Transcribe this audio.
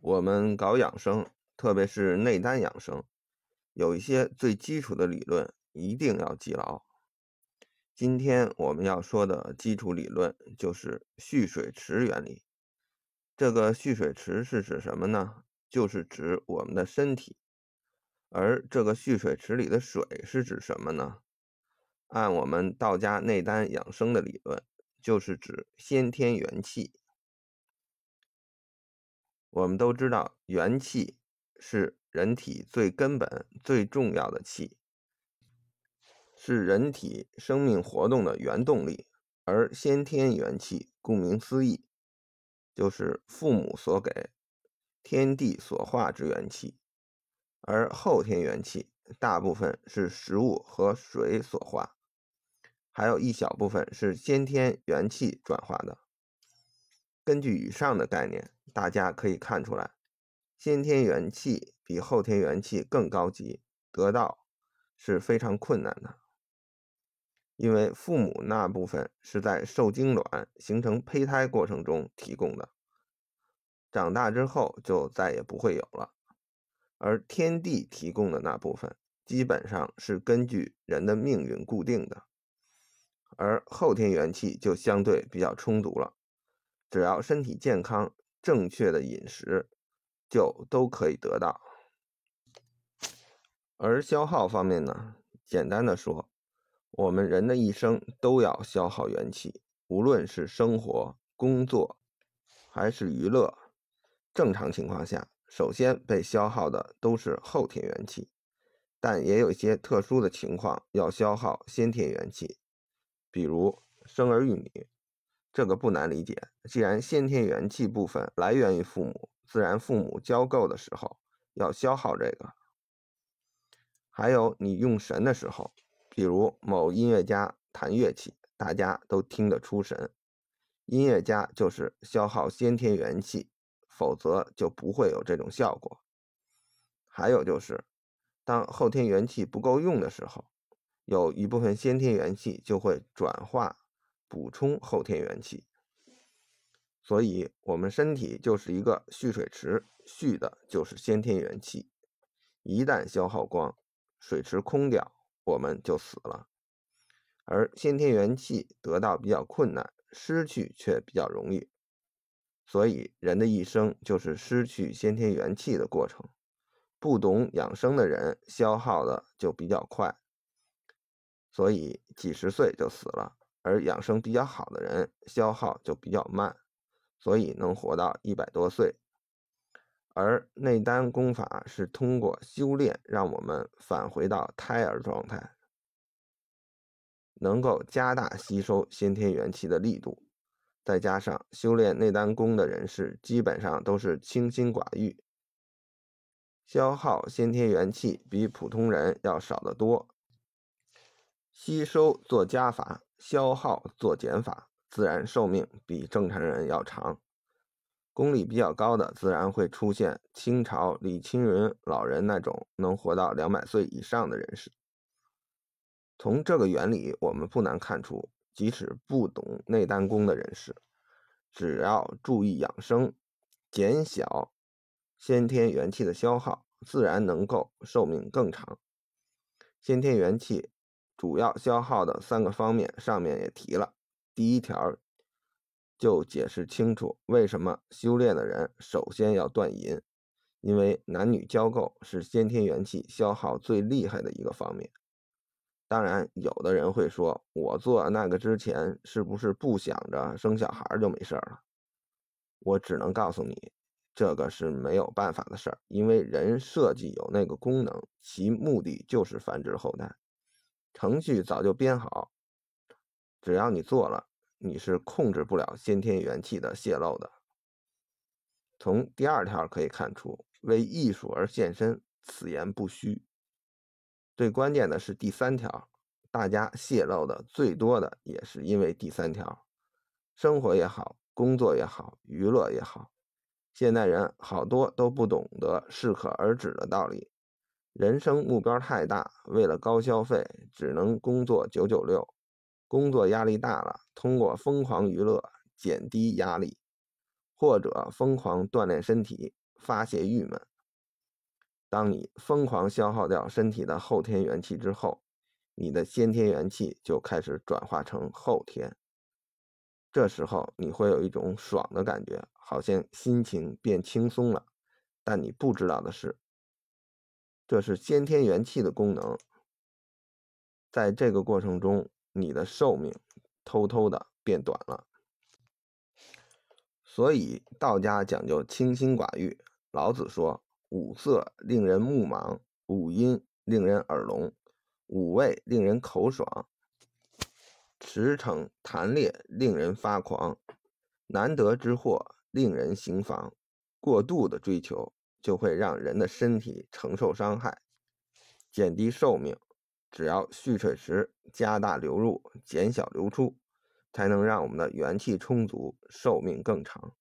我们搞养生，特别是内丹养生，有一些最基础的理论一定要记牢。今天我们要说的基础理论就是蓄水池原理。这个蓄水池是指什么呢？就是指我们的身体。而这个蓄水池里的水是指什么呢？按我们道家内丹养生的理论，就是指先天元气。我们都知道，元气是人体最根本、最重要的气，是人体生命活动的原动力。而先天元气，顾名思义，就是父母所给、天地所化之元气；而后天元气，大部分是食物和水所化，还有一小部分是先天元气转化的。根据以上的概念。大家可以看出来，先天元气比后天元气更高级，得到是非常困难的。因为父母那部分是在受精卵形成胚胎过程中提供的，长大之后就再也不会有了。而天地提供的那部分，基本上是根据人的命运固定的，而后天元气就相对比较充足了，只要身体健康。正确的饮食就都可以得到，而消耗方面呢？简单的说，我们人的一生都要消耗元气，无论是生活、工作还是娱乐，正常情况下，首先被消耗的都是后天元气，但也有一些特殊的情况要消耗先天元气，比如生儿育女。这个不难理解，既然先天元气部分来源于父母，自然父母交够的时候要消耗这个。还有你用神的时候，比如某音乐家弹乐器，大家都听得出神，音乐家就是消耗先天元气，否则就不会有这种效果。还有就是，当后天元气不够用的时候，有一部分先天元气就会转化。补充后天元气，所以我们身体就是一个蓄水池，蓄的就是先天元气。一旦消耗光，水池空掉，我们就死了。而先天元气得到比较困难，失去却比较容易。所以人的一生就是失去先天元气的过程。不懂养生的人，消耗的就比较快，所以几十岁就死了。而养生比较好的人，消耗就比较慢，所以能活到一百多岁。而内丹功法是通过修炼，让我们返回到胎儿状态，能够加大吸收先天元气的力度。再加上修炼内丹功的人士，基本上都是清心寡欲，消耗先天元气比普通人要少得多，吸收做加法。消耗做减法，自然寿命比正常人要长。功力比较高的，自然会出现清朝李清云老人那种能活到两百岁以上的人士。从这个原理，我们不难看出，即使不懂内丹功的人士，只要注意养生，减小先天元气的消耗，自然能够寿命更长。先天元气。主要消耗的三个方面，上面也提了。第一条就解释清楚为什么修炼的人首先要断淫，因为男女交媾是先天元气消耗最厉害的一个方面。当然，有的人会说，我做那个之前是不是不想着生小孩就没事了？我只能告诉你，这个是没有办法的事儿，因为人设计有那个功能，其目的就是繁殖后代。程序早就编好，只要你做了，你是控制不了先天元气的泄露的。从第二条可以看出，为艺术而献身，此言不虚。最关键的是第三条，大家泄露的最多的也是因为第三条，生活也好，工作也好，娱乐也好，现代人好多都不懂得适可而止的道理。人生目标太大，为了高消费，只能工作九九六。工作压力大了，通过疯狂娱乐减低压力，或者疯狂锻炼身体，发泄郁闷。当你疯狂消耗掉身体的后天元气之后，你的先天元气就开始转化成后天。这时候你会有一种爽的感觉，好像心情变轻松了。但你不知道的是，这是先天元气的功能。在这个过程中，你的寿命偷偷的变短了。所以道家讲究清心寡欲。老子说：“五色令人目盲，五音令人耳聋，五味令人口爽。”驰骋谈猎令人发狂，难得之货令人行妨。过度的追求就会让人的身体承受伤害，减低寿命。只要蓄水时加大流入，减小流出，才能让我们的元气充足，寿命更长。